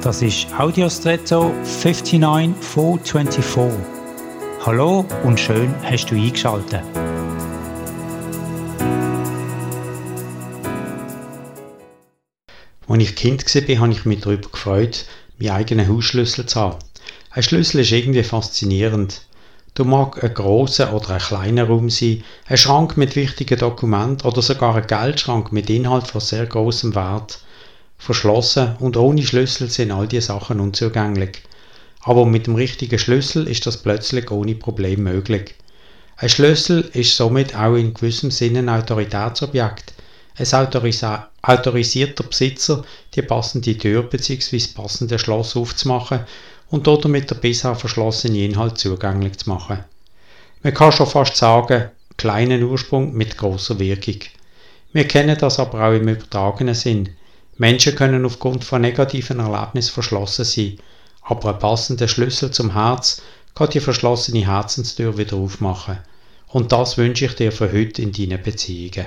Das ist Audiostretto 59424. Hallo und schön hast du eingeschaltet. Als ich Kind war, habe ich mich darüber gefreut, meinen eigenen Hausschlüssel zu haben. Ein Schlüssel ist irgendwie faszinierend. Du mag ein grosser oder ein kleiner Raum sein, ein Schrank mit wichtigen Dokumenten oder sogar ein Geldschrank mit Inhalt von sehr großem Wert. Verschlossen und ohne Schlüssel sind all diese Sachen unzugänglich. Aber mit dem richtigen Schlüssel ist das plötzlich ohne Problem möglich. Ein Schlüssel ist somit auch in gewissem Sinne ein Autoritätsobjekt. Ein autorisierter Besitzer, die passende Tür bzw. passende Schloss aufzumachen und damit der bisher verschlossene Inhalt zugänglich zu machen. Man kann schon fast sagen, kleinen Ursprung mit großer Wirkung. Wir kennen das aber auch im übertragenen Sinn. Menschen können aufgrund von negativen Erlebnissen verschlossen sein, aber ein passender Schlüssel zum Herz kann die verschlossene Herzenstür wieder aufmachen. Und das wünsche ich dir für heute in deinen Beziehungen.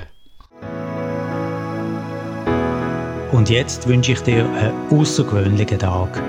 Und jetzt wünsche ich dir einen außergewöhnlichen Tag.